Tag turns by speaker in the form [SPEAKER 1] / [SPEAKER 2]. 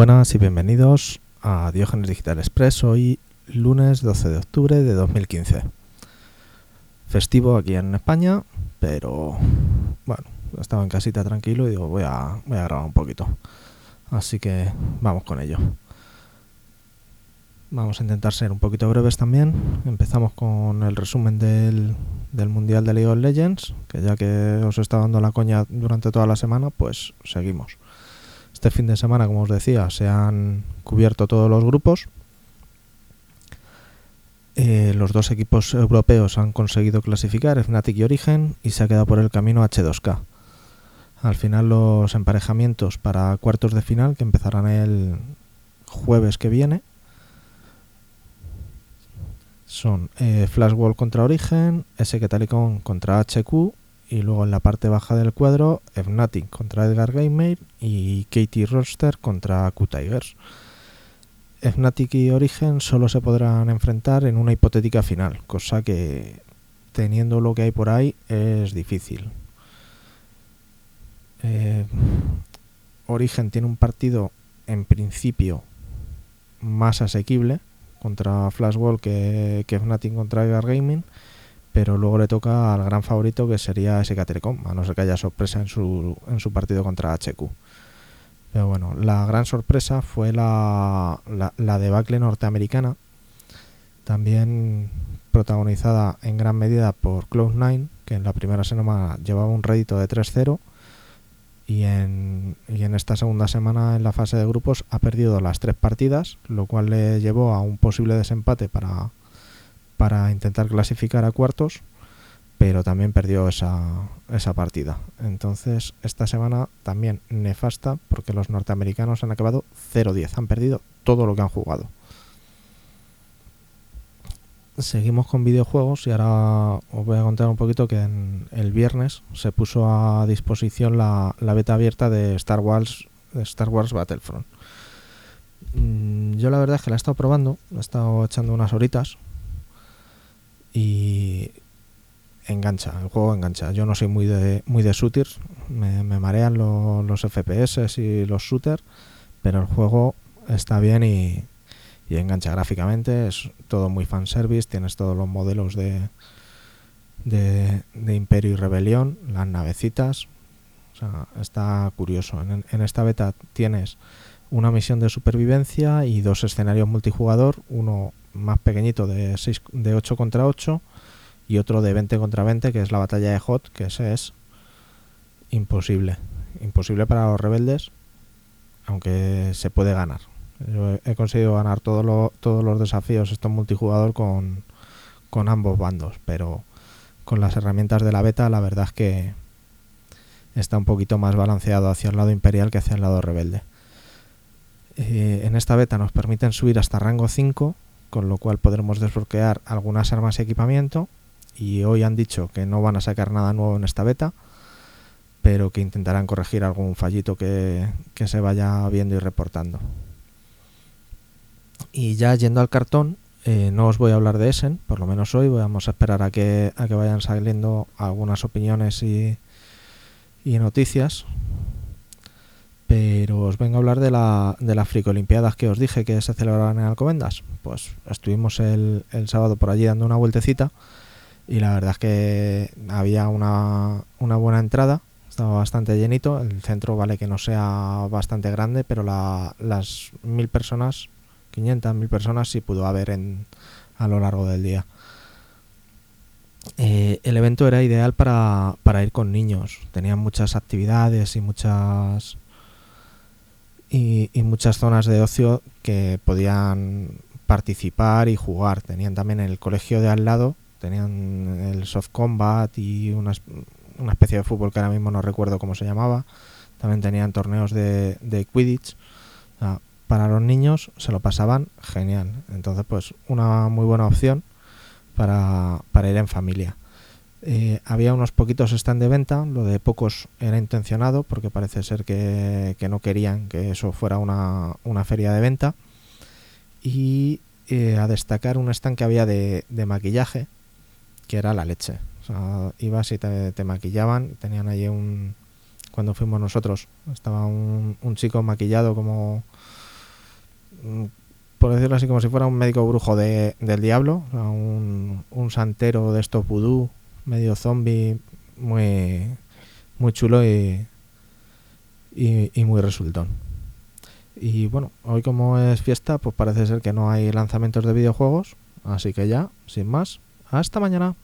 [SPEAKER 1] Buenas y bienvenidos a Diógenes Digital Express. Hoy lunes 12 de octubre de 2015. Festivo aquí en España, pero bueno, estaba en casita tranquilo y digo voy a, voy a grabar un poquito. Así que vamos con ello. Vamos a intentar ser un poquito breves también. Empezamos con el resumen del, Mundial de League of Legends, que ya que os he estado dando la coña durante toda la semana, pues seguimos. Este fin de semana, como os decía, se han cubierto todos los grupos. Eh, los dos equipos europeos han conseguido clasificar, Fnatic y Origen, y se ha quedado por el camino H2K. Al final los emparejamientos para cuartos de final, que empezarán el jueves que viene, son eh, contra Origen, SK Telecom contra HQ y luego en la parte baja del cuadro Fnatic contra Edgar Gamer y Katie Roster contra Q-Tigers. Fnatic y Origen solo se podrán enfrentar en una hipotética final, cosa que teniendo lo que hay por ahí es difícil. Eh, Origen tiene un partido en principio más asequible, contra Flashwall que, que Fnatic contra Edgar Gaming, pero luego le toca al gran favorito que sería SK a no ser que haya sorpresa en su, en su partido contra HQ. Pero bueno, la gran sorpresa fue la, la, la debacle norteamericana, también protagonizada en gran medida por Cloud9, que en la primera semana llevaba un rédito de 3-0 y en, y en esta segunda semana en la fase de grupos ha perdido las tres partidas, lo cual le llevó a un posible desempate para, para intentar clasificar a cuartos, pero también perdió esa, esa partida. Entonces esta semana también nefasta porque los norteamericanos han acabado 0-10, han perdido todo lo que han jugado seguimos con videojuegos y ahora os voy a contar un poquito que en el viernes se puso a disposición la, la beta abierta de Star Wars Star Wars Battlefront. Mm, yo la verdad es que la he estado probando, la he estado echando unas horitas y engancha, el juego engancha. Yo no soy muy de muy de shooters, me, marean lo, los FPS y los shooters, pero el juego está bien y, y engancha gráficamente, es todo muy fanservice, tienes todos los modelos de, de, de Imperio y Rebelión, las navecitas, o sea, está curioso. En, en, esta beta tienes una misión de supervivencia y dos escenarios multijugador, uno más pequeñito de, 6, de 8 contra 8 y otro de 20 contra 20, que es la batalla de Hot, que ese es imposible. Imposible para los rebeldes, aunque se puede ganar. Yo he conseguido ganar todo lo, todos los desafíos estos multijugador con, con ambos bandos, pero con las herramientas de la beta la verdad es que está un poquito más balanceado hacia el lado imperial que hacia el lado rebelde. Eh, en esta beta nos permiten subir hasta rango 5, con lo cual podremos desbloquear algunas armas y equipamiento. Y hoy han dicho que no van a sacar nada nuevo en esta beta, pero que intentarán corregir algún fallito que, que se vaya viendo y reportando. Y ya yendo al cartón, eh, no os voy a hablar de Essen, por lo menos hoy, vamos a esperar a que, a que vayan saliendo algunas opiniones y, y noticias. Pero os vengo a hablar de la, de las fricolimpiadas que os dije que se celebraban en Alcobendas. Pues estuvimos el, el sábado por allí dando una vueltecita y la verdad es que había una, una buena entrada, estaba bastante llenito. El centro vale que no sea bastante grande, pero la, las mil personas 500, 1000 personas sí pudo haber en, a lo largo del día. Eh, el evento era ideal para, para, ir con niños. Tenían muchas actividades y muchas y, y, muchas zonas de ocio que podían participar y jugar. Tenían también el colegio de al lado, tenían el soft combat y una, una especie de fútbol que ahora mismo no recuerdo cómo se llamaba. También tenían torneos de, de Quidditch. Para los niños se lo pasaban genial. Entonces, pues una muy buena opción para, para ir en familia. Eh, había unos poquitos stand de venta, lo de pocos era intencionado porque parece ser que, que no querían que eso fuera una, una feria de venta. Y eh, a destacar un stand que había de, de, maquillaje, que era la leche. O sea, ibas y te, te maquillaban, tenían allí un... Cuando fuimos nosotros, estaba un, un chico maquillado como mm, por decirlo así, como si fuera un médico brujo de, del diablo, un, un, santero de estos vudú, medio zombie, muy, muy chulo y, y, muy resultón. Y bueno, hoy como es fiesta, pues parece ser que no hay lanzamientos de videojuegos, así que ya, sin más, hasta mañana.